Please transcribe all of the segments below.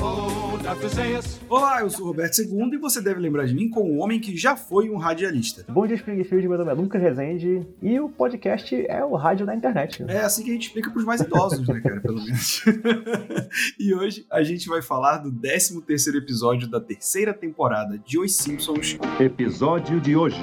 Oh. Olá, eu sou o Roberto II e você deve lembrar de mim como um homem que já foi um radialista. Bom dia, Springfield, meu nome é Lucas Rezende e o podcast é o rádio da internet. É assim que a gente explica pros mais idosos, né, cara, pelo menos. e hoje a gente vai falar do 13 terceiro episódio da terceira temporada de Os Simpsons. Episódio de hoje.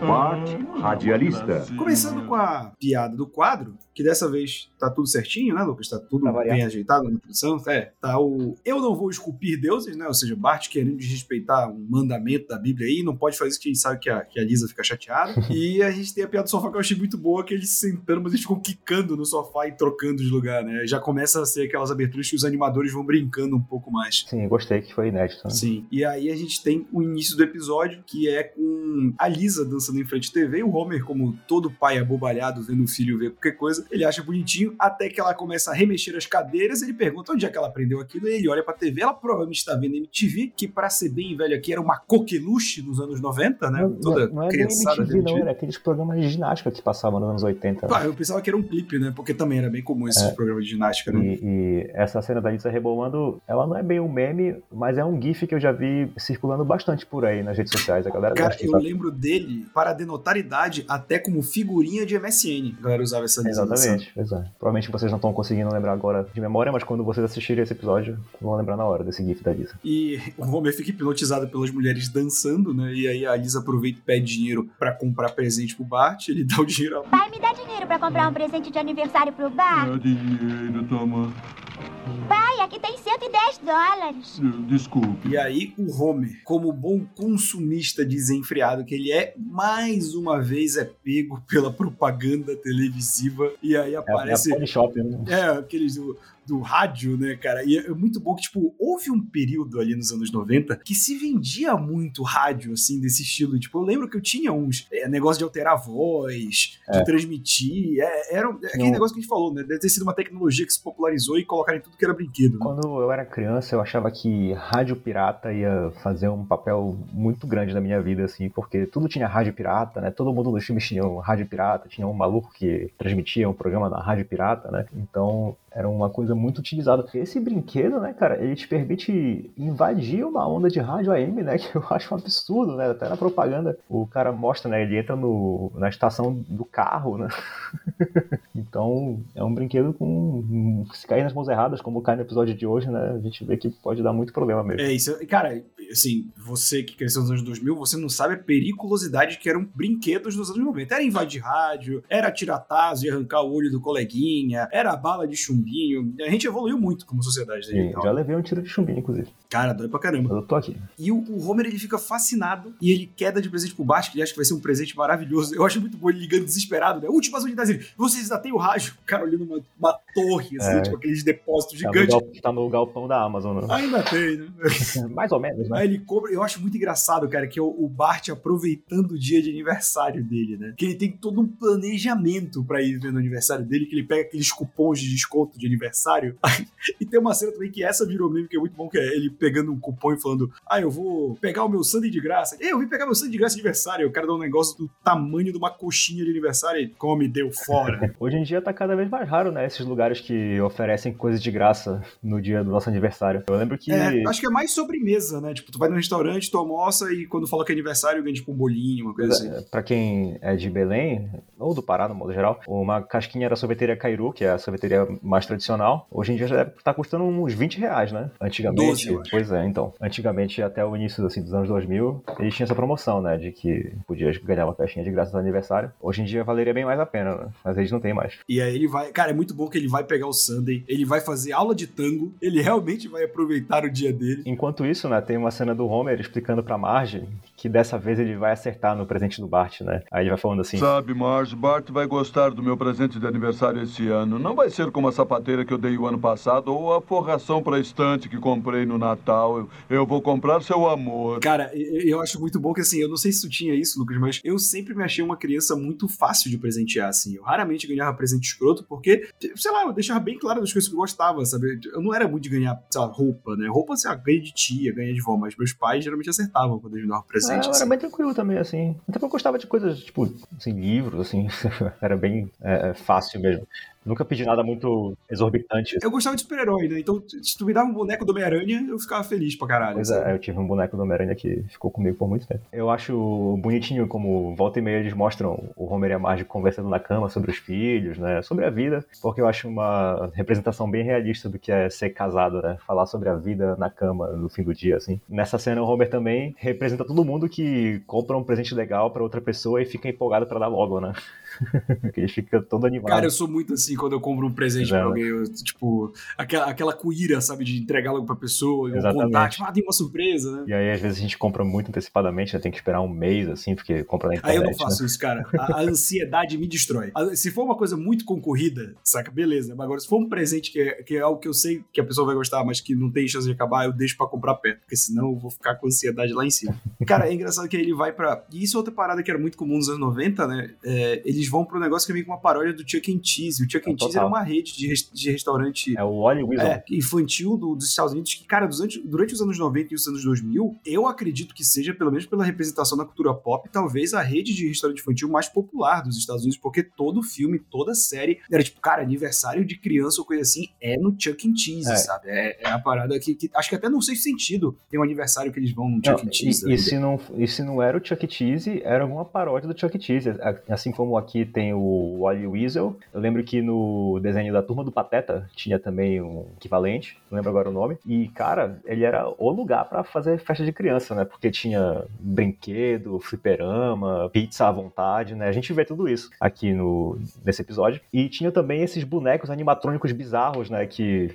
Bart Radialista. Começando com a piada do quadro, que dessa vez tá tudo certinho, né, Lucas? Tá tudo variar. bem ajeitado na produção. É, tá o Eu não vou esculpir deuses, né? Ou seja, Bart querendo desrespeitar um mandamento da Bíblia aí, não pode fazer isso que a gente sabe que a, que a Lisa fica chateada. e a gente tem a piada do sofá que eu achei muito boa, que eles sentando, mas eles ficam quicando no sofá e trocando de lugar, né? Já começa a ser aquelas aberturas que os animadores vão brincando um pouco mais. Sim, gostei que foi inédito. né? Sim. E aí a gente tem o início do episódio, que é com a Lisa dançando em frente à TV, o Homer, como todo pai abobalhado vendo o filho ver qualquer coisa, ele acha bonitinho, até que ela começa a remexer as cadeiras, ele pergunta onde é que ela aprendeu aquilo, e ele olha pra TV, ela provavelmente está vendo MTV, que pra ser bem velho aqui era uma coqueluche nos anos 90, né? Não, Toda não, não é nem criançada MTV, não, era aqueles programas de ginástica que passavam nos anos 80. Ah, eu pensava que era um clipe, né? Porque também era bem comum esses É. programas de ginástica, né? E, e essa cena da Lisa rebolando, ela não é bem um meme, mas é um gif que eu já vi circulando bastante por aí nas redes sociais. A galera Cara, eu lembro dele para denotar idade até como figurinha de MSN. A galera usava essa dançando. Exatamente, pois é. Provavelmente vocês não estão conseguindo lembrar agora de memória, mas quando vocês assistirem esse episódio, vão lembrar na hora desse gif da Lisa. E o Homer fica hipnotizado pelas mulheres dançando, né? E aí a Lisa aproveita e pede dinheiro pra comprar presente pro Bart. Ele dá o dinheiro a Pai, me dá dinheiro pra comprar um presente de aniversário pro bar? dinheiro, toma. Pai, aqui tem 110 dólares. Desculpe. E aí o Homer, como bom consumista desenfreado que ele é, mais uma vez é pego pela propaganda televisiva. E aí É, aparece... é a Polishop, né? É, aqueles do, rádio, né, cara? E é muito bom que, tipo, houve um período ali nos anos 90 que se vendia muito rádio, assim, desse estilo. Tipo, eu lembro que eu tinha uns é, negócio de alterar a voz, de É. transmitir. É, era um- é aquele negócio que a gente falou, né? Deve ter sido uma tecnologia que se popularizou e colocaram em tudo que era brinquedo. né? Quando eu era criança, eu achava que rádio pirata ia fazer um papel muito grande na minha vida, assim, porque tudo tinha rádio pirata, né? Todo mundo nos filmes tinha um rádio pirata, tinha um maluco que transmitia um programa na rádio pirata, né? Então era uma coisa muito utilizada. Esse brinquedo, né, cara, ele te permite invadir uma onda de rádio AM, né? Que eu acho um absurdo, né? Até na propaganda o cara mostra, né? Ele entra no, na estação do carro, né? Então, é um brinquedo com. Se cair nas mãos erradas, como cai no episódio de hoje, né? A gente vê que pode dar muito problema mesmo. É isso, cara, assim, você que cresceu nos anos 2000, você não sabe a periculosidade que eram brinquedos nos anos 90. Era invadir rádio, era tirar taso e arrancar o olho do coleguinha, era bala de chumbinho. A gente evoluiu muito como sociedade. E Então, já levei um tiro de chumbinho, inclusive. Cara, dói pra caramba. Mas eu tô aqui. E o, o Homer, ele fica fascinado e ele queda de presente pro Bart, que ele acha que vai ser um presente maravilhoso. Eu acho muito bom ele ligando desesperado, né? Últimas unidades dele. Vocês ainda têm o rádio? O cara olhando uma, uma torre, assim, É. tipo aqueles depósitos Tá no, gigantes. gal- tá no galpão da Amazon, né? Ainda tem, né? Mais ou menos, né? Aí ele compra. Eu acho muito engraçado, cara, que é o, Bart aproveitando o dia de aniversário dele, né? Que ele tem todo um planejamento pra ir no aniversário dele, que ele pega aqueles cupons de desconto de aniversário. e tem uma cena também que essa virou meme, que é muito bom, que é ele pegando um cupom e falando: Ah, eu vou pegar o meu sundae de graça. Eu vim pegar meu sundae de graça de aniversário. O cara dá um negócio do tamanho de uma coxinha de aniversário e come, deu fora. Hoje em dia tá cada vez mais raro, né? Esses lugares que oferecem coisas de graça no dia do nosso aniversário. Eu lembro que. É, acho que é mais sobremesa, né? Tipo, tu vai no restaurante, tu almoça e quando fala que é aniversário, ganha tipo um bolinho, uma coisa assim. Pra quem é de Belém, ou do Pará, no modo geral, uma casquinha era a sorveteria Cairu, que é a sorveteria mais tradicional. Hoje em dia já deve estar custando uns 20 reais, né? Antigamente. 12, eu acho. pois é, então. Antigamente, até o início assim, dos anos 2000, eles tinham essa promoção, né? De que podia ganhar uma caixinha de graça no aniversário. Hoje em dia valeria bem mais a pena, né? Mas eles não têm mais. E aí ele vai. Cara, é muito bom que ele vai pegar o Sunday, ele vai fazer aula de tango, ele realmente vai aproveitar o dia dele. Enquanto isso, né, tem uma cena do Homer explicando pra Marge que dessa vez ele vai acertar no presente do Bart, né? Aí ele vai falando assim: Sabe, Marge, Bart vai gostar do meu presente de aniversário esse ano. Não vai ser como a sapateira que eu dei o ano passado ou a forração pra estante que comprei no Natal. Eu, eu vou comprar seu amor. Cara, eu, acho muito bom que assim, eu não sei se tu tinha isso, Lucas, mas eu sempre me achei uma criança muito fácil de presentear, assim. Eu raramente ganhava presente escroto, porque, sei lá, eu deixava bem claro das coisas que eu gostava, sabe? Eu não era muito de ganhar, sei lá, roupa, né? Roupa, sei lá, ganha de tia, ganha de vó, mas meus pais geralmente acertavam quando eles me davam É, eu assim. era bem tranquilo também, assim. Até porque eu gostava de coisas, tipo, assim, livros, assim. era bem é, fácil mesmo. Nunca pedi nada muito exorbitante. Eu gostava de super-herói, né? Então, se tu me dava um boneco do Homem-Aranha, eu ficava feliz pra caralho. Pois sabe? é, eu tive um boneco do Homem-Aranha que ficou comigo por muito tempo. Eu acho bonitinho como volta e meia eles mostram o Homer e a Marge conversando na cama sobre os filhos, né? Sobre a vida, porque eu acho uma representação bem realista do que é ser casado, né? Falar sobre a vida na cama no fim do dia, assim. Nessa cena, o Homer também representa todo mundo que compra um presente legal pra outra pessoa e fica empolgado pra dar logo, né? ele fica todo animado. Cara, eu sou muito assim quando eu compro um presente é, pra né? alguém. eu, tipo, aquela, aquela cuíra, sabe, de entregar logo pra pessoa, Exatamente. contar, tipo, ah, tem uma surpresa, né? E aí, às vezes, a gente compra muito antecipadamente, né? tem que esperar um mês, assim, porque compra na internet. Aí eu não né? faço isso, cara. A, a ansiedade me destrói. A- Se for uma coisa muito concorrida, saca? Beleza. Mas agora, se for um presente que é, que é algo que eu sei que a pessoa vai gostar, mas que não tem chance de acabar, eu deixo pra comprar perto. Porque senão eu vou ficar com ansiedade lá em cima. Cara, é engraçado que ele vai pra. E isso é outra parada que era muito comum nos anos 90, né? É, eles vão pro negócio que é meio que uma paródia do Chuck and Cheese. O Chuck and É, Cheese total. era uma rede de, res- de restaurante É o Wally é, infantil do- dos Estados Unidos, que, cara, durante, durante os anos 90 e os anos 2000, eu acredito que seja, pelo menos pela representação da cultura pop, talvez a rede de restaurante infantil mais popular dos Estados Unidos, porque todo filme, toda série, era tipo, cara, aniversário de criança ou coisa assim, é no Chuck E. Cheese, É. sabe? É, é a parada que, que acho que até no sexto sentido tem um aniversário que eles vão no Não, Chuck E. Cheese. e, né? e se não, e se não era o Chuck E. Cheese, era alguma paródia do Chuck E. Cheese. Assim como aqui tem o Wally Weasel, eu lembro que no desenho da Turma do Pateta tinha também um equivalente, não lembro agora o nome. E, cara, ele era o lugar pra fazer festa de criança, né? Porque tinha brinquedo, fliperama, pizza à vontade, né? A gente vê tudo isso aqui no, nesse episódio. E tinha também esses bonecos animatrônicos bizarros, né? Que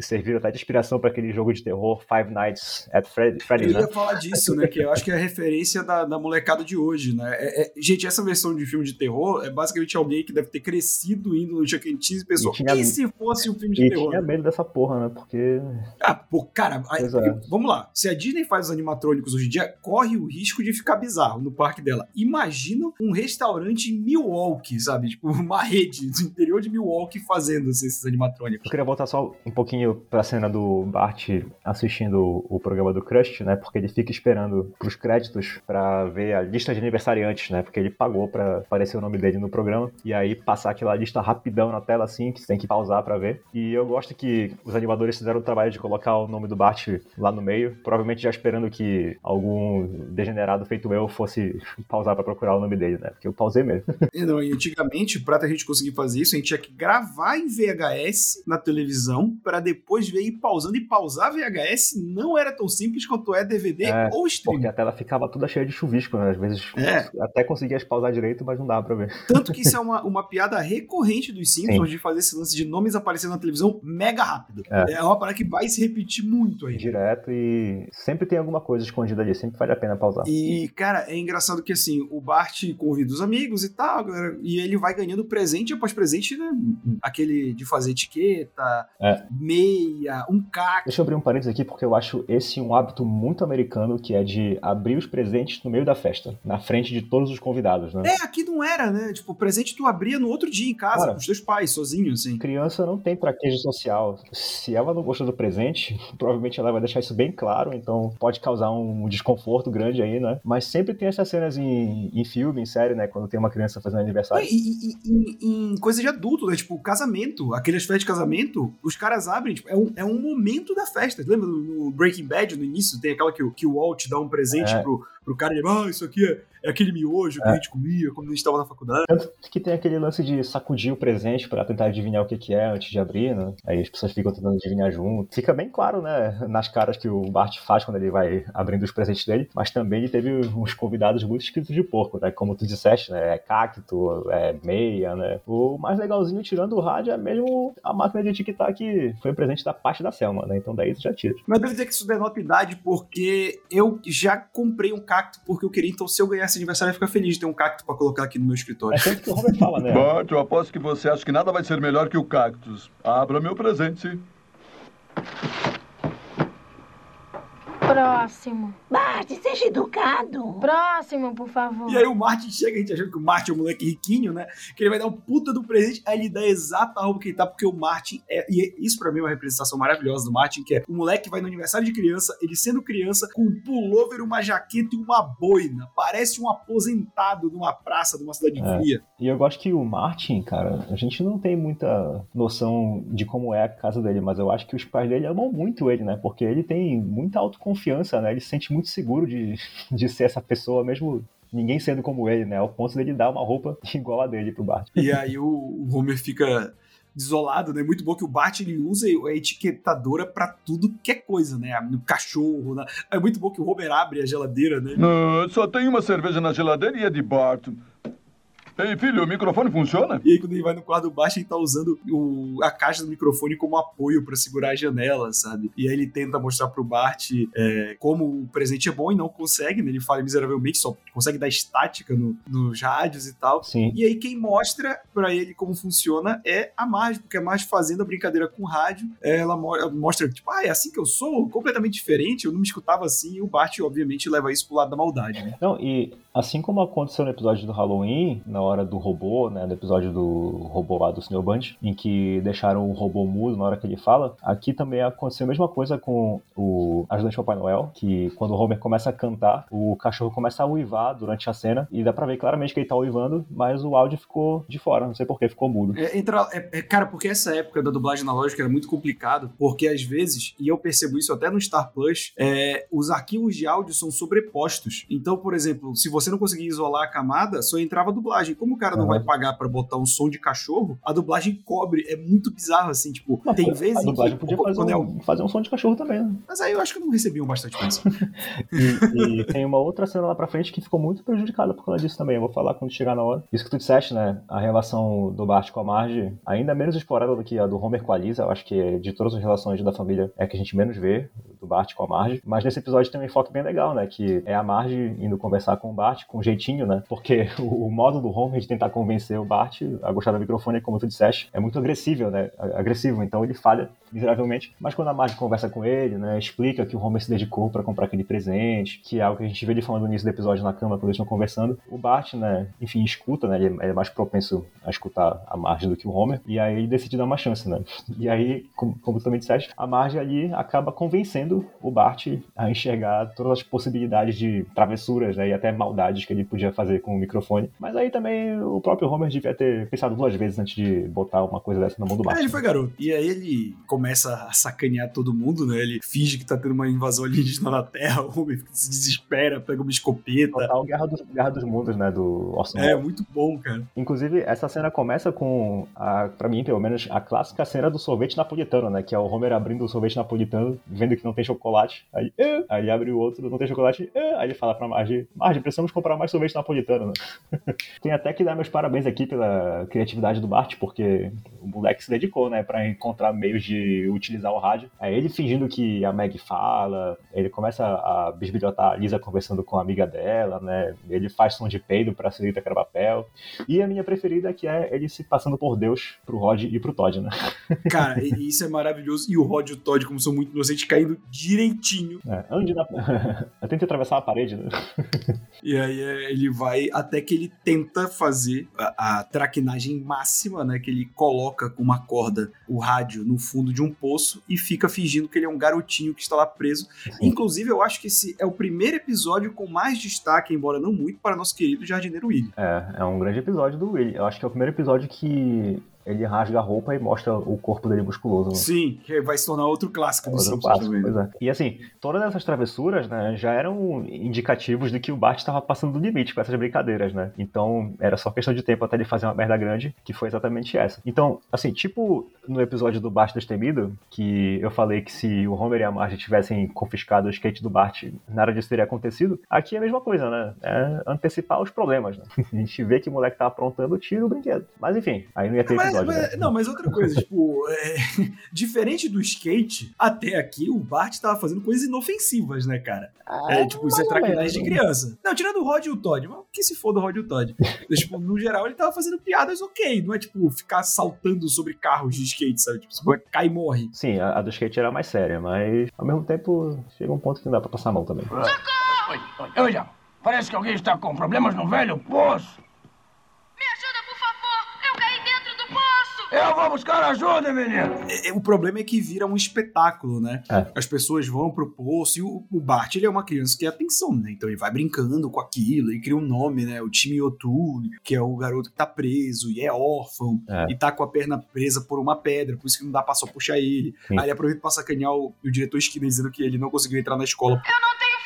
serviram até de inspiração pra aquele jogo de terror Five Nights at Fred- Eu Freddy's, né? ia falar disso, né? Que eu acho que é a referência da, da molecada de hoje, né? É- é- gente, essa versão de filme de terror é basicamente alguém que deve ter crescido indo no Chuck E. Cheese e pensou, E tinha- e se fosse um filme de E terror? tinha medo dessa porra, né? Porque. Ah, pô, cara, aí- é. vamos lá. Se a Disney faz os animatrônicos hoje em dia, corre o risco de ficar bizarro no parque dela. Imagina um restaurante em Milwaukee, sabe? Tipo, uma rede do interior de Milwaukee fazendo assim, esses Eu animatrônicos. queria voltar só um pouquinho pra cena do Bart assistindo o programa do Crust, né? Porque ele fica esperando pros créditos pra ver a lista de aniversariantes, né? Porque ele pagou pra aparecer o nome dele no programa. E aí passar aquela lista rapidão na tela assim, que você tem que pausar pra ver. E eu gosto que os animadores fizeram o trabalho de colocar o nome do Bart lá no meio, provavelmente já esperando que algum degenerado feito eu fosse pausar pra procurar o nome dele, né? Porque eu pausei mesmo. E não, e antigamente, pra a gente conseguir fazer isso, a gente tinha que gravar em VHS na televisão pra depois ver ir pausando. E pausar VHS não era tão simples quanto é DVD É, ou stream. Porque a tela ficava toda cheia de chuvisco, né? Às vezes É. até conseguia pausar direito, mas não dava pra ver. Tanto que isso é uma, uma piada recorrente dos Simpsons de fazer esse lance de nomes aparecendo na televisão mega rápido. É. É, uma parada que vai se repetir muito aí. Direto e sempre tem alguma coisa escondida ali, sempre vale a pena pausar. E, cara, é engraçado que assim, o Bart convida os amigos e tal, galera, e ele vai ganhando presente após presente, né? Aquele de fazer etiqueta, É. meia, um cacto. Deixa eu abrir um parênteses aqui, porque eu acho esse um hábito muito americano, que é de abrir os presentes no meio da festa, na frente de todos os convidados, né? É, aqui não era, né? Tipo, o presente tu abria no outro dia em casa, Cara. com os teus pais, sozinho, assim. Criança não tem traquejo social. Se ela não gostou do presente, provavelmente ela vai deixar isso bem claro, então pode causar um desconforto grande aí, né? Mas sempre tem essas cenas em, em filme, em série, né? Quando tem uma criança fazendo aniversário. E, e- e- em, em coisa de adulto, né? Tipo, casamento, aquelas festas de casamento, os caras abrem, tipo, é um, é um momento da festa. Lembra no, Breaking Bad, no início, tem aquela que, o- que o Walt dá um presente É. pro, pro cara e ah, isso aqui é, é aquele miojo que É. a gente comia quando a gente tava na faculdade. Tanto que tem aquele lance de sacudir o presente pra tentar adivinhar o que, que é antes de abrir, né? Aí as pessoas ficam tentando adivinhar junto. Fica bem claro, né? Nas caras que o Bart faz quando ele vai abrindo os presentes dele. Mas também ele teve uns convidados muito escritos de porco, né? Como tu disseste, né? É cacto, é meia, né? O mais legalzinho, tirando o rádio, é mesmo a máquina de tic-tac que foi presente da parte da Selma, né? Então daí tu já tira. Mas devo dizer que isso denota idade porque eu já comprei um cacto porque eu queria, então se eu ganhasse aniversário eu ia ficar feliz de ter um cacto pra colocar aqui no meu É escritório. sempre que o Robert fala, né? Bart, eu aposto que você acha que nada vai ser melhor que o cactus. Abra meu presente. Próximo. Bart, seja educado. Próximo, por favor. E aí o Martin chega, a gente achando que o Martin é um moleque riquinho, né? Que ele vai dar um puta do presente, aí ele dá a exata roupa que ele tá, porque o Martin é. E isso pra mim é uma representação maravilhosa do Martin, que é o moleque vai no aniversário de criança, ele sendo criança, com um pullover, uma jaqueta e uma boina. Parece um aposentado numa praça de uma cidade É. fria. E eu gosto que o Martin, cara, a gente não tem muita noção de como é a casa dele, mas eu acho que os pais dele amam muito ele, né? Porque ele tem muita autoconfiança, né? Ele se sente muito seguro de, de ser essa pessoa, mesmo ninguém sendo como ele, né? Ao ponto dele dar uma roupa igual a dele pro Bart. E aí o, Homer fica desolado, né? Muito bom que o Bart ele usa a etiquetadora pra tudo que é coisa, né? No cachorro, na... é muito bom que o Homer abre a geladeira, né? Não, só tem uma cerveja na geladeira e é de Bart. Ei, filho, o microfone funciona? E aí, quando ele vai no quarto baixo, ele tá usando o- a caixa do microfone como apoio pra segurar a janela, sabe? E aí ele tenta mostrar pro Bart é, como o presente é bom e não consegue, né? Ele fala miseravelmente, só consegue dar estática no- nos rádios e tal. Sim. E aí quem mostra pra ele como funciona é a Marge, porque a Marge fazendo a brincadeira com o rádio, ela mo- ela mostra, tipo, ah, é assim que eu sou? Completamente diferente, eu não me escutava assim. E o Bart, obviamente, leva isso pro lado da maldade, né? Não, e assim como aconteceu no episódio do Halloween, na hora do robô, né, no episódio do robô lá do Sr. Band, em que deixaram o robô mudo na hora que ele fala, aqui também aconteceu a mesma coisa com o ajudante Papai Noel, que quando o Homer começa a cantar, o cachorro começa a uivar durante a cena, e dá pra ver claramente que ele tá uivando, mas o áudio ficou de fora, não sei porquê, ficou mudo. É, entra, é- é, cara, porque essa época da dublagem analógica era muito complicado, porque às vezes, e eu percebo isso até no Star Plus, é, os arquivos de áudio são sobrepostos. Então, por exemplo, se você não conseguia isolar a camada, só entrava a dublagem. Como o cara não Aham. vai pagar pra botar um som de cachorro, a dublagem cobre. É muito bizarro, assim, tipo, Mas, tem vezes a em dublagem que... podia fazer é o- um, fazer um som de cachorro também, né? Mas aí eu acho que não recebiam bastante coisa. E, e tem uma outra cena lá pra frente que ficou muito prejudicada por causa disso também. Eu vou falar quando chegar na hora. Isso que tu disseste, né? A relação do Bart com a Marge ainda é menos explorada do que a do Homer com a Lisa. Eu acho que de todas as relações da família é a que a gente menos vê, do Bart com a Marge. Mas nesse episódio tem um enfoque bem legal, né? Que é a Marge indo conversar com o Bart com jeitinho, né? Porque o, modo do Homer de tentar convencer o Bart a gostar do microfone, como tu disseste, é muito agressivo, né? Agressivo. Então ele falha miseravelmente. Mas quando a Marge conversa com ele, né? Explica que o Homer se dedicou pra comprar aquele presente, que é algo que a gente vê ele falando no início do episódio na cama, quando eles estão conversando. O Bart, né? Enfim, escuta, né? Ele é- mais propenso a escutar a Marge do que o Homer. E aí ele decide dar uma chance, né? E aí, como, como tu também disseste, a Marge ali acaba convencendo o Bart a enxergar todas as possibilidades de travessuras, né? E até maldades que ele podia fazer com o microfone. Mas aí também o próprio Homer devia ter pensado duas vezes antes de botar uma coisa dessa na mão do Bart. Aí ele foi garoto. E aí ele começa a sacanear todo mundo, né? Ele finge que tá tendo uma invasão alienígena na Terra, o homem se desespera, pega uma escopeta. Total Guerra dos, Guerra dos Mundos, né? Do Orson É, muito bom, cara. Inclusive, essa cena começa com, a, pra mim, pelo menos, a clássica cena do sorvete napolitano, né? Que é o Homer abrindo o sorvete napolitano, vendo que não tem chocolate. Aí, "Ah", aí ele abre o outro, não tem chocolate. "Ah", aí ele fala pra Marge, Marge, precisamos comprar mais sorvete napolitano, né? tem até que dar meus parabéns aqui pela criatividade do Bart, porque o moleque se dedicou, né? Pra encontrar meios de utilizar o rádio. Aí ele fingindo que a Meg fala, ele começa a bisbilhotar a Lisa conversando com a amiga dela, né? Ele faz som de peido pra Celita papel e a minha preferida que é ele se passando por Deus pro Rod e pro Todd, né? Cara, isso é maravilhoso. E o Rod e o Todd, como são muito inocentes, caindo direitinho. É, ande na... Eu tentei atravessar a parede, né? E aí é, ele vai até que ele tenta fazer a, a traquinagem máxima, né? Que ele coloca com uma corda o rádio no fundo de um poço e fica fingindo que ele é um garotinho que está lá preso. Inclusive, eu acho que esse é o primeiro episódio com mais destaque, embora não muito, para nosso querido jardineiro Willy. É, é um grande episódio do Willy. Eu acho que é o primeiro episódio que ele rasga a roupa e mostra o corpo dele musculoso. Né? Sim, que vai se tornar outro clássico do Simpsons clássico, também. pois é. E assim, todas essas travessuras, né, já eram indicativos de que o Bart estava passando do limite com essas brincadeiras, né? Então, era só questão de tempo até ele fazer uma merda grande, que foi exatamente essa. Então, assim, tipo no episódio do Bart Destemido, que eu falei que se o Homer e a Marge tivessem confiscado o skate do Bart, nada disso teria acontecido. Aqui é a mesma coisa, né? É antecipar os problemas, né? A gente vê que o moleque tá aprontando, tira o brinquedo. Mas enfim, aí não ia ter Mas- episódio, mas- né? Não, mas outra coisa, tipo, é, diferente do skate, até aqui o Bart tava fazendo coisas inofensivas, né, cara? é, tipo, isso é traquinagem de menos. criança. Não, tirando o Rod e o Todd, mas que se for do Rod e o Todd. Mas, tipo, no geral, ele tava fazendo piadas ok, não é tipo ficar saltando sobre carros de skate, sabe? Tipo, você cai e morre. Sim, a, a do skate era mais séria, mas ao mesmo tempo chega um ponto que não dá pra passar a mão também. Oi, oi, olha, parece que alguém está com problemas no velho poço. Eu vou buscar ajuda, menino! É, é, o problema é que vira um espetáculo, né? É. As pessoas vão pro poço e o, o Bart, ele é uma criança que tem atenção, né? Então ele vai brincando com aquilo e cria um nome, né? O time Otu, que é o garoto que tá preso e é órfão É. e tá com a perna presa por uma pedra, por isso que não dá pra só puxar ele. Sim. Aí ele aproveita pra sacanear o, o diretor Skinner dizendo que ele não conseguiu entrar na escola. Eu não tenho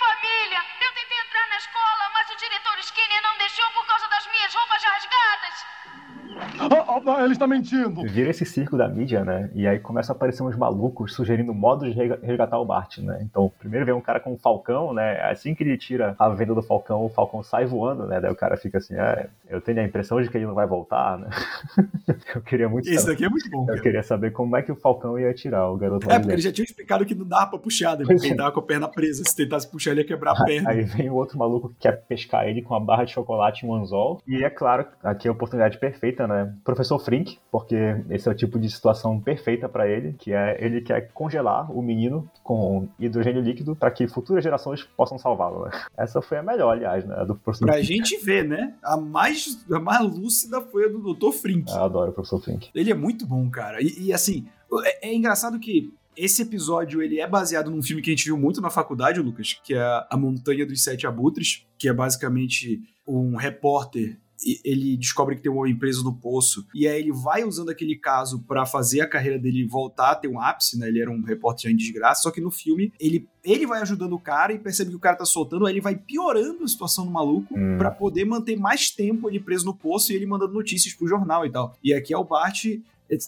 Ah, ah, ele está mentindo. Vira esse circo da mídia, né? E aí começam a aparecer uns malucos sugerindo modos de resgatar o Bart, né? Então, primeiro vem um cara com um falcão, né? Assim que ele tira a venda do falcão, o falcão sai voando, né? Daí o cara fica assim, ah, eu tenho a impressão de que ele não vai voltar, né? eu queria muito Esse saber, daqui é muito bom, eu cara. queria saber como é que o falcão ia tirar o garoto É, porque ele já tinha explicado que não dava pra puxar, né? Ele é. tava com a perna presa. Se tentasse puxar, ele ia quebrar a perna. Aí vem o outro maluco que quer pescar ele com uma barra de chocolate e um anzol. E é claro, aqui é a oportunidade perfeita, né? Professor Frink, porque esse é o tipo de situação perfeita pra ele, que é ele quer congelar o menino com hidrogênio líquido para que futuras gerações possam salvá-lo. Né? Essa foi a melhor, aliás, né? Do professor Pra Frink. gente ver, né? A mais, a mais lúcida foi a do Dr. Frink. Eu adoro o professor Frink. Ele é muito bom, cara. E, e, assim, é, é engraçado que esse episódio ele é baseado num filme que a gente viu muito na faculdade, Lucas, que é A Montanha dos Sete Abutres, que é basicamente um repórter. Ele descobre que tem um homem preso no poço, e aí ele vai usando aquele caso pra fazer a carreira dele voltar a ter um ápice, né? Ele era um repórter em desgraça, só que no filme ele, ele vai ajudando o cara e percebe que o cara tá soltando, aí ele vai piorando a situação do maluco Hum. pra poder manter mais tempo ele preso no poço e ele mandando notícias pro jornal e tal. E aqui é o Bart.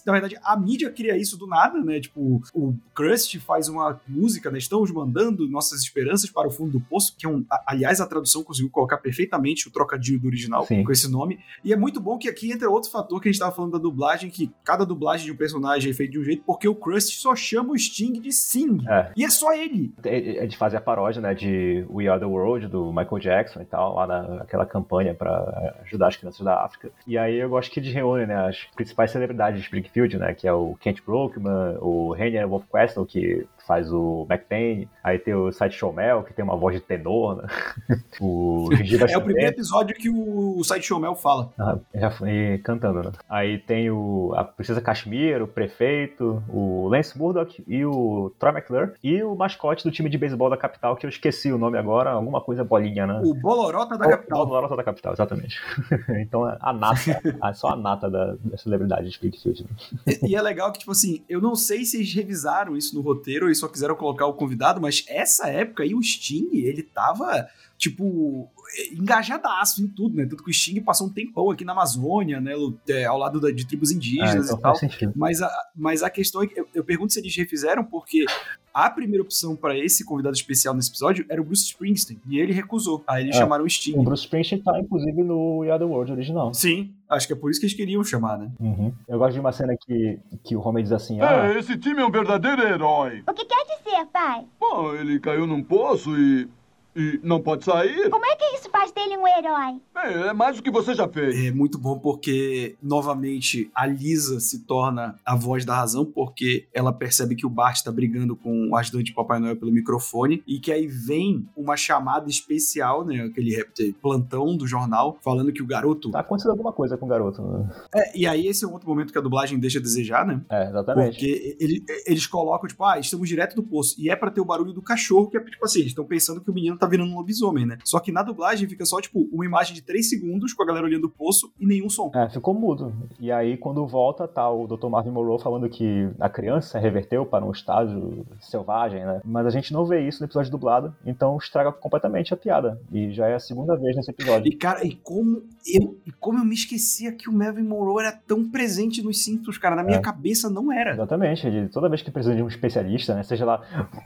Na verdade, a mídia cria isso do nada, né? Tipo, o Crust faz uma música, né? Estamos mandando nossas esperanças para o fundo do poço, que é um. Aliás, a tradução conseguiu colocar perfeitamente o trocadilho do original Sim. com esse nome. E é muito bom que aqui entra outro fator que a gente tava falando da dublagem, que cada dublagem de um personagem é feita de um jeito, porque o Crust só chama o Sting de Sing. É. E é só ele. Eles fazem a paródia, né, de We Are the World, do Michael Jackson e tal, lá naquela campanha pra ajudar as crianças da África. E aí eu gosto que eles reúnem, né, as principais celebridades de Springfield, né, que é o Kent Brockman, o Rainier Wolfquestel, que faz o McPain, aí tem o Sideshow Mel, que tem uma voz de tenor, né, o Gigi É o primeiro episódio que o, Sideshow Mel fala. ah, já foi cantando, né? Aí tem o, a Princesa Cashmere, o prefeito, o Lance Murdoch e o Troy McClure e o mascote do time de beisebol da capital, que eu esqueci o nome agora, alguma coisa bolinha, né? O Bolorota da O- capital. O Bolorota da capital, exatamente. então a nata, a- só a nata da, da celebridade de Springfield. né? E, e é legal que, tipo assim, eu não sei se eles revisaram isso no roteiro e só quiseram colocar o convidado, mas essa época aí o Sting, ele tava, tipo, engajadaço em tudo, né? Tanto que o Sting passou um tempão aqui na Amazônia, né? é, ao lado da- de tribos Ah, indígenas então e tal. sentido. Mas a, mas a questão é que eu, eu pergunto se eles refizeram, porque a primeira opção para esse convidado especial nesse episódio era o Bruce Springsteen, e ele recusou. Aí eles É. chamaram o Sting. O Bruce Springsteen tá, inclusive, no We Are The World original. Sim, acho que é por isso que eles queriam chamar, né? Uhum. Eu gosto de uma cena que, que o Homer diz assim, ah, É, esse time é um verdadeiro herói. O que quer dizer, pai? Bom, ele caiu num poço e. e não pode sair. Como é que isso faz dele um herói? É, é mais do que você já fez. É muito bom porque, novamente, a Lisa se torna a voz da razão, porque ela percebe que o Bart tá brigando com o ajudante de Papai Noel pelo microfone, e que aí vem uma chamada especial, né? Aquele plantão do jornal, falando que o garoto. tá acontecendo alguma coisa com o garoto. né? É, e aí esse é um outro momento que a dublagem deixa a desejar, né? É, exatamente. Porque ele- eles colocam, tipo, ah, estamos direto do poço. E é pra ter o barulho do cachorro, que é tipo assim, eles estão pensando que o menino tá virando um lobisomem, né? Só que na dublagem fica só, tipo, uma imagem de 3 segundos com a galera olhando o poço e nenhum som. É, ficou mudo. E aí, quando volta, tá o Dr. Marvin Monroe falando que a criança reverteu para um estágio selvagem, né? Mas a gente não vê isso no episódio dublado, então estraga completamente a piada. E já é a segunda vez nesse episódio. E, cara, e como eu, e como eu me esquecia que o Melvin Monroe era tão presente nos Simpsons, cara. Na minha É. cabeça não era. Exatamente, ele- toda vez que precisa de um especialista, né? Seja lá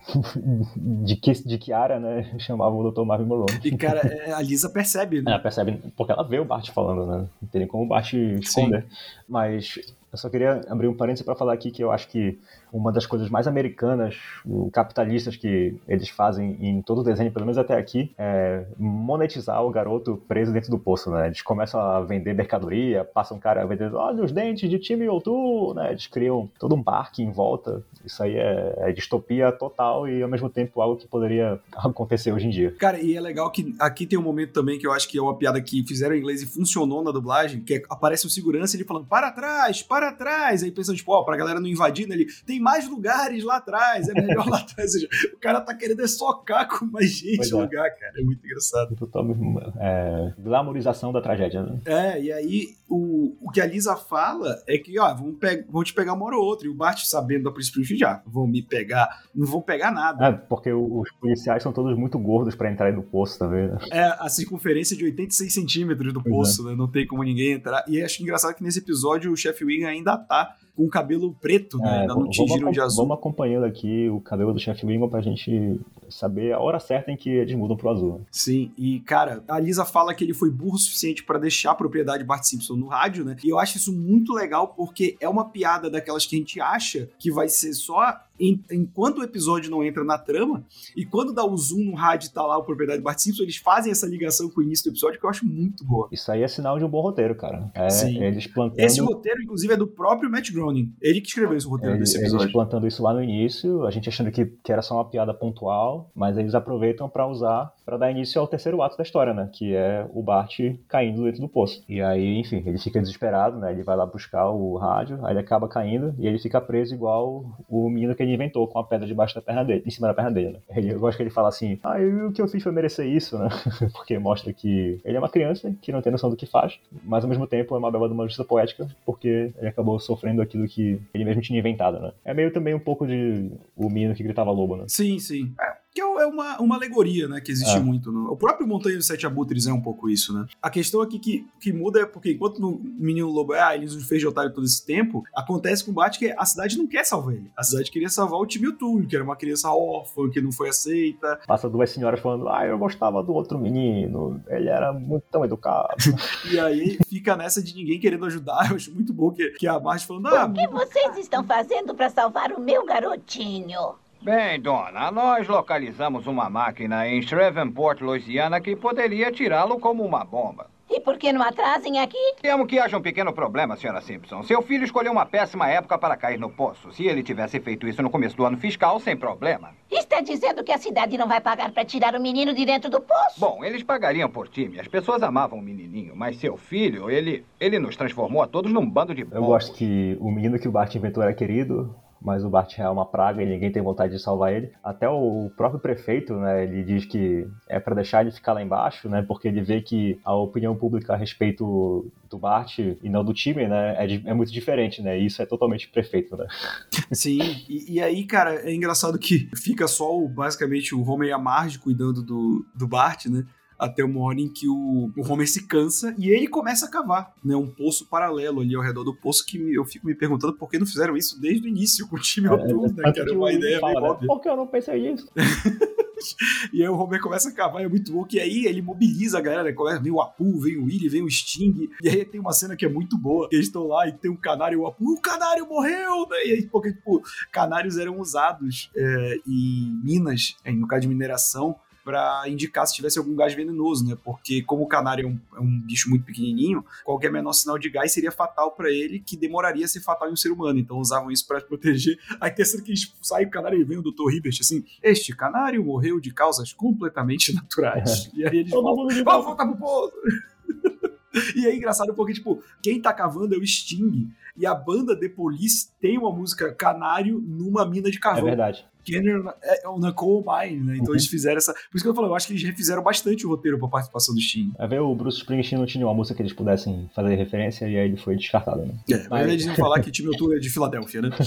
de que, de que área, né? O Dr. Marvin Monroe. E, cara, é, a Lisa percebe, né? Ela percebe, porque ela vê o Bart falando, né? Não tem nem como o Bart esconder. Mas eu só queria abrir um parênteses para falar aqui que eu acho que uma das coisas mais americanas, capitalistas que eles fazem em todo o desenho, pelo menos até aqui, é monetizar o garoto preso dentro do poço, né? Eles começam a vender mercadoria, passa um cara vendendo, olha os dentes de time Outu, né? Eles criam todo um parque em volta. Isso aí é, é distopia total e ao mesmo tempo algo que poderia acontecer hoje em dia. Cara, e é legal que aqui tem um momento também que eu acho que é uma piada que fizeram em inglês e funcionou na dublagem, que é, aparece o segurança ele falando, para trás, para trás. Aí pensando, tipo, ó, pra galera não invadir, né, ele tem mais lugares lá atrás, é melhor lá atrás. Ou seja, o cara tá querendo é socar com mais gente no é. lugar, cara. É muito engraçado. Total é, glamorização da tragédia, né? É, e aí o, o que a Lisa fala é que, ó, vão, pe vão te pegar uma hora ou outra. E o Bart, sabendo da Príncipe já, vão me pegar, não vão pegar nada. É, porque os policiais são todos muito gordos pra entrarem no poço, tá vendo? É a circunferência de 86 centímetros do Pois poço, né? Não tem como ninguém entrar. E acho engraçado que nesse episódio o chefe Wing ainda tá com o cabelo preto, né? É, ainda não tingiram de azul. vamos acompanhando aqui o cabelo do chefe Wingon pra gente saber a hora certa em que eles mudam pro azul. Sim, e cara, a Lisa fala que ele foi burro o suficiente pra deixar a propriedade Bart Simpson no rádio, né? E eu acho isso muito legal porque é uma piada daquelas que a gente acha que vai ser só em- enquanto o episódio não entra na trama, e quando dá o zoom no rádio e tá lá a propriedade Bart Simpson, eles fazem essa ligação com o início do episódio que eu acho muito boa. Isso aí é sinal de um bom roteiro, cara. É Sim. eles plantando. Esse roteiro, inclusive, é do próprio Matt Groening. Ele que escreveu esse roteiro Eles, desse eles episódio. plantando isso lá no início, a gente achando que, que era só uma piada pontual, mas eles aproveitam pra usar pra dar início ao terceiro ato da história, né? Que é o Bart caindo dentro do poço. E aí, enfim, ele fica desesperado, né? Ele vai lá buscar o rádio, aí ele acaba caindo e ele fica preso igual o menino que ele inventou com a pedra debaixo da perna dele, em cima da perna dele, né? Ele, eu gosto que ele fala assim: Ah, e o que eu fiz foi merecer isso, né? porque mostra que ele é uma criança que não tem noção do que faz, mas ao mesmo tempo é uma bela de uma justiça poética, porque ele acabou sofrendo aquilo que ele mesmo tinha inventado, né? É meio também um pouco de o menino que gritava lobo, né? Sim, sim. É, que é uma, uma alegoria, né? Que existe É. muito. No... O próprio Montanha dos Sete Abutres é um pouco isso, né? A questão aqui que, que muda é porque enquanto no Menino Lobo é, ah, ele nos fez de otário todo esse tempo, acontece com o Bart que a cidade não quer salvar ele. A cidade queria salvar o Timmy O'Toole, que era uma criança órfã, que não foi aceita. Passa duas senhoras falando, ah, eu gostava do outro menino, ele era muito tão educado. E aí fica nessa de ninguém querendo ajudar. Eu acho muito bom que, que a Marge falando, ah, O que vocês estão fazendo para salvar o meu garotinho? Bem, dona, nós localizamos uma máquina em Shreveport, Louisiana, que poderia tirá-lo como uma bomba. E por que não atrasem aqui? Temo que haja um pequeno problema, senhora Simpson. Seu filho escolheu uma péssima época para cair no poço. Se ele tivesse feito isso no começo do ano fiscal, sem problema. Está dizendo que a cidade não vai pagar para tirar o menino de dentro do poço? Bom, eles pagariam por time. As pessoas amavam o menininho, mas seu filho, ele, ele nos transformou a todos num bando de Eu bobos. gosto que o menino que o Bart inventou era querido, mas o Bart é uma praga e ninguém tem vontade de salvar ele. Até o próprio prefeito, né, ele diz que é pra deixar ele ficar lá embaixo, né, porque ele vê que a opinião pública a respeito do Bart e não do time, né, é, é muito diferente, né, e isso é totalmente prefeito, né. Sim, e, e aí, cara, é engraçado que fica só o, basicamente o Homer e a Marge cuidando do, do Bart, né? Até uma hora em que o, o Homer se cansa e ele começa a cavar, né? Um poço paralelo ali ao redor do poço que eu fico me perguntando por que não fizeram isso desde o início com o time O'Toole, né? Que era uma ideia fala, meio né, óbvia. Por que eu não pensei nisso? E aí o Homer começa a cavar, é muito bom, que aí ele mobiliza a galera, né? Começa- vem o Apu, vem o Willy, vem o Sting, e aí tem uma cena que é muito boa, eles estão lá e tem um canário e o Apu, o canário morreu, né? E aí, porque, tipo, canários eram usados é, em minas, é, no caso de mineração, pra indicar se tivesse algum gás venenoso, né? Porque como o canário é um, é um bicho muito pequenininho, qualquer menor sinal de gás seria fatal pra ele, que demoraria a ser fatal em um ser humano. Então usavam isso pra proteger. Aí essa que saem o canário e vem o Dr. Hibbert assim: Este canário morreu de causas completamente naturais. E aí eles voltam, vamos volta." voltar pro poço. E é engraçado porque, tipo, quem tá cavando é o Sting. E a banda The Police tem uma música Canário numa mina de É carvão. verdade. Kenner é na Coal Mine, né? Então Uhum. eles fizeram essa. Por isso que eu falo, eu acho que eles refizeram bastante o roteiro pra participação do Sting. É ver o Bruce Springsteen não tinha uma música que eles pudessem fazer referência e aí ele foi descartado, né? É, mas eles iam falar que time O'Toole é de Filadélfia, né?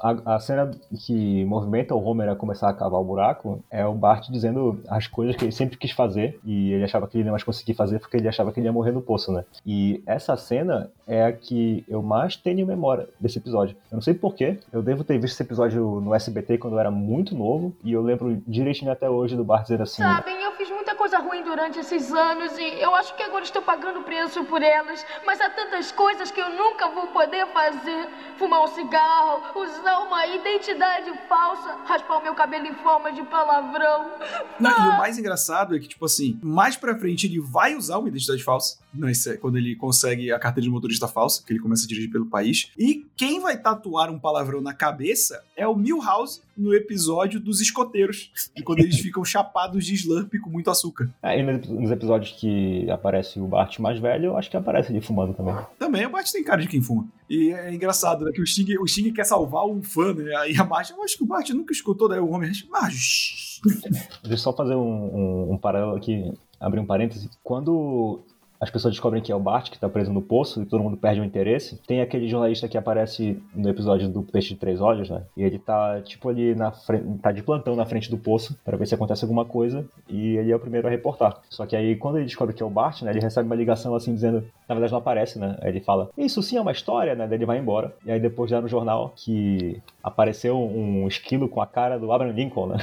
A, a cena que movimenta o Homer a começar a cavar o buraco é o Bart dizendo as coisas que ele sempre quis fazer e ele achava que ele não mais conseguir fazer porque ele achava que ele ia morrer no poço, né? E essa cena é a que eu mais tenho em memória desse episódio. Eu não sei porquê, eu devo ter visto esse episódio no SBT quando eu era muito novo e eu lembro direitinho até hoje do Bart dizendo assim: Sabem, eu fiz muita coisa ruim durante esses anos e eu acho que agora estou pagando preço por elas. Mas há tantas coisas que eu nunca vou poder fazer: fumar um cigarro, usar uma identidade falsa, raspar o meu cabelo em forma de palavrão. Não, E o mais engraçado é que, tipo assim, mais pra frente ele vai usar uma identidade falsa, nesse- quando ele consegue a carteira de motorista falsa, que ele começa a dirigir pelo país. E quem vai tatuar um palavrão na cabeça é o Milhouse no episódio dos escoteiros, e quando eles ficam chapados de slurp com muito açúcar. Aí nos nos episódios que aparece o Bart mais velho, eu acho que aparece ele fumando também. Também o Bart tem cara de quem fuma. E é engraçado, né? Que o Sting, o Sting quer salvar um fã, né? Aí a Marge, eu acho que o Bart nunca escutou, daí o homem, Marge, Deixa eu só fazer um, um, um paralelo aqui, abrir um parêntese. Quando as pessoas descobrem que é o Bart que tá preso no poço e todo mundo perde o interesse, tem aquele jornalista que aparece no episódio do Peixe de Três Olhos, né? E ele tá, tipo, ali na frente, tá de plantão na frente do poço para ver se acontece alguma coisa e ele é o primeiro a reportar. Só que aí, quando ele descobre que é o Bart, né? Ele recebe uma ligação assim dizendo, na verdade não aparece, né? Aí ele fala, isso sim é uma história, né? Daí ele vai embora. E aí depois dá no jornal que apareceu um esquilo com a cara do Abraham Lincoln, né?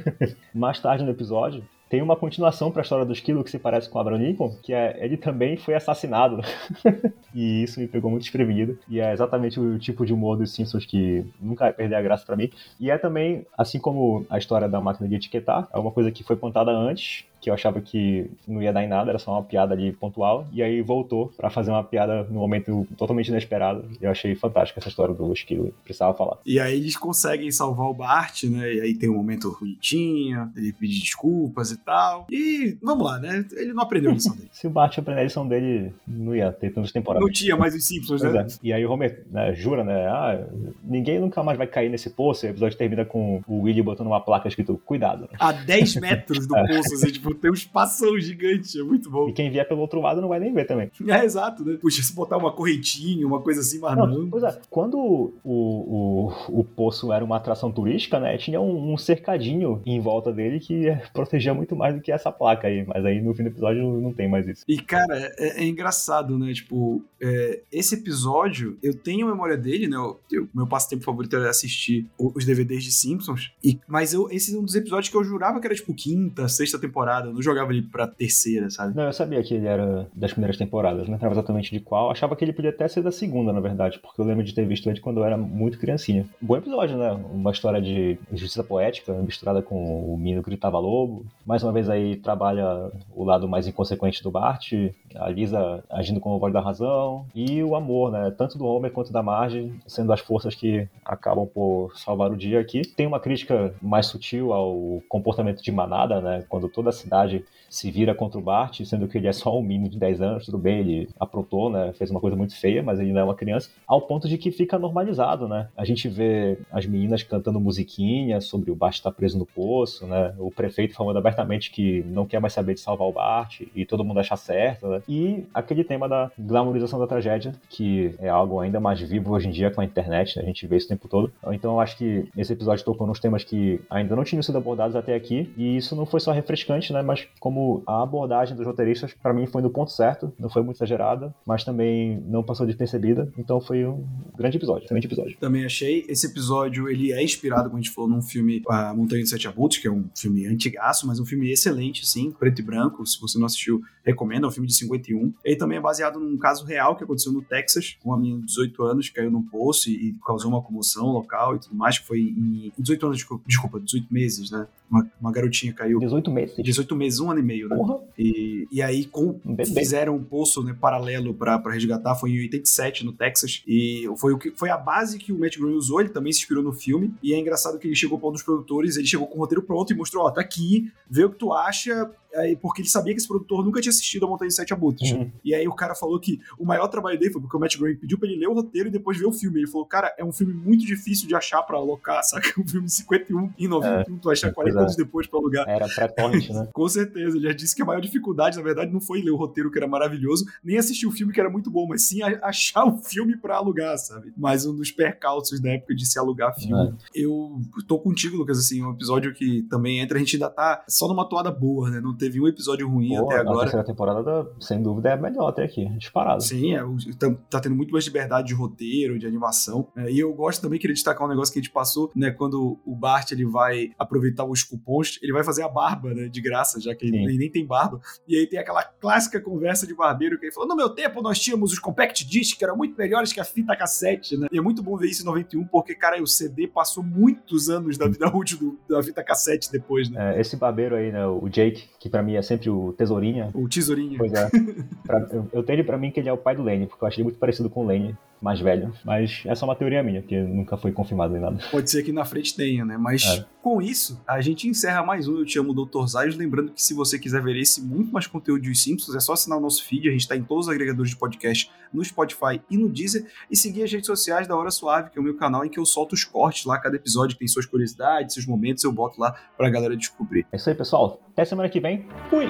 Mais tarde no episódio, tem uma continuação pra história do esquilo que se parece com Abraham Lincoln, que é ele também foi assassinado. e isso me pegou muito desprevenido. E é exatamente o tipo de humor dos Simpsons que nunca vai perder a graça pra mim. E é também, assim como a história da máquina de etiquetar, é uma coisa que foi contada antes, que eu achava que não ia dar em nada, era só uma piada ali pontual, e aí voltou pra fazer uma piada no momento totalmente inesperado. Eu achei fantástica essa história do esquilo, precisava falar. E aí eles conseguem salvar o Bart, né? E aí tem um momento bonitinho, ele pedir desculpas e tal. E vamos lá, né? Ele não aprendeu a lição dele. Se o Bart aprender a lição dele, não ia ter tantas temporadas. Não tinha mais os Simpsons, né? é. E aí o Homer né, jura, né? Ah, ninguém nunca mais vai cair nesse poço. E o episódio termina com o Willy botando uma placa escrito cuidado. né? A 10 metros do É. poço, assim, tipo, tem um espação gigante, é muito bom. E quem vier pelo outro lado não vai nem ver também. É, exato, né? Puxa, se botar uma correntinha, uma coisa assim, mas não. Não, pois é, quando o, o, o poço era uma atração turística, né? Tinha um, um cercadinho em volta dele que protegia muito mais do que essa placa aí. Mas aí no fim do episódio não, tem mais isso. E, cara, é, é engraçado, né? Tipo, é, esse episódio, eu tenho memória dele, né? Eu, eu- meu passatempo favorito era assistir os DVDs de Simpsons. E, mas eu, esse é um dos episódios que eu jurava que era, tipo, quinta, sexta temporada. Eu não jogava ele pra terceira, sabe? Não, eu sabia que ele era das primeiras temporadas, não lembrava exatamente de qual. Achava que ele podia até ser da segunda, na verdade, porque eu lembro de ter visto ele quando eu era muito criancinha. Bom episódio, né? Uma história de justiça poética misturada com o que gritava lobo. Mais uma vez aí trabalha o lado mais inconsequente do Bart, a Lisa agindo como voz da razão e o amor, né? Tanto do Homer quanto da Marge, sendo as forças que acabam por salvar o dia aqui. Tem uma crítica mais sutil ao comportamento de manada, né? Quando toda a cidade se vira contra o Bart, sendo que ele é só um menino de 10 anos, tudo bem, ele aprontou, né? Fez uma coisa muito feia, mas ele não é uma criança, ao ponto de que fica normalizado, né? A gente vê as meninas cantando musiquinha sobre o Bart estar preso no poço, né? O prefeito falando abertamente que não quer mais saber de salvar o Bart e todo mundo acha certo, né? E aquele tema da glamorização da tragédia, que é algo ainda mais vivo hoje em dia com a internet, né? a gente vê isso o tempo todo. Então eu acho que esse episódio tocou nos temas que ainda não tinham sido abordados até aqui, e isso não foi só refrescante, né? Mas como a abordagem dos roteiristas, para mim, foi no ponto certo, não foi muito exagerada, mas também não passou despercebida, então foi um grande episódio, excelente episódio. Também achei. Esse episódio, ele é inspirado, como a gente falou, num filme A Montanha de Sete Abutres, que é um filme antigaço, mas um filme excelente, sim, preto e branco. Se você não assistiu, recomendo. É um filme de 51. Ele também é baseado num caso real que aconteceu no Texas, com uma menina de 18 anos caiu num poço e, e causou uma comoção local e tudo mais, que foi em 18 anos, desculpa, desculpa 18 meses, né? Uma, uma garotinha caiu. 18 meses? 18 meses, um ano e meio, né? E, e aí com, fizeram um poço né, paralelo pra resgatar, foi em 87 no Texas, e foi, o que, foi a base que o Matt Groening usou, ele também se inspirou no filme, e é engraçado que ele chegou pra um dos produtores, ele chegou com o roteiro pronto e mostrou, ó, tá aqui, vê o que tu acha, aí, porque ele sabia que esse produtor nunca tinha assistido a Montanha de Sete Abutres. Uhum. E aí o cara falou que o maior trabalho dele foi porque o Matt Groening pediu pra ele ler o roteiro e depois ver o filme. Ele falou, cara, é um filme muito difícil de achar pra alocar, saca? Um filme de 51 e 91, tu achar 40 pois é. anos depois pra alugar. Era pré-torrent, né? Com certeza, ele já disse que a maior dificuldade, na verdade, não foi ler o roteiro, que era maravilhoso, nem assistir o filme, que era muito bom, mas sim achar o filme pra alugar, sabe? Mais um dos percalços da época de se alugar filme. Eu tô contigo, Lucas, assim, um episódio que também entra, a gente ainda tá só numa toada boa, né? Não teve um episódio ruim Pô, até A agora. terceira temporada, sem dúvida, é a melhor até aqui, disparado. Sim, é, tá, tá tendo muito mais liberdade de roteiro, de animação. É, e eu gosto também, queria destacar um negócio que a gente passou, né? Quando o Bart ele vai aproveitar os cupons, ele vai fazer a barba, né? De graça, já que Sim. ele nem tem barba. E aí tem aquela clássica conversa de barbeiro que ele falou: no meu tempo nós tínhamos os compact disc, que eram muito melhores que a fita cassete, né? E é muito bom ver isso em 91, porque, cara, o CD passou muitos anos da vida útil do- da fita cassete depois, né? É, esse barbeiro aí, né, o Jake, que pra mim é sempre o tesourinha. O tesourinho. Pois é. Pra- eu, eu tenho ele pra mim que ele é o pai do Lane, porque eu achei ele muito parecido com o Lane, mais velho. Mas essa é uma teoria minha, que nunca foi confirmado nem nada. Pode ser que na frente tenha, né? Mas É. com isso, a gente encerra mais um Eu Te Amo, Dr. Zayos. Lembrando que se você quiser ver esse muito mais conteúdo de Simpsons, é só assinar o nosso feed. A gente tá em todos os agregadores de podcast, no Spotify e no Deezer. E seguir as redes sociais da Hora Suave, que é o meu canal em que eu solto os cortes lá, cada episódio tem suas curiosidades, seus momentos, eu boto lá pra galera descobrir. É isso aí, pessoal. Até semana que vem. Fui!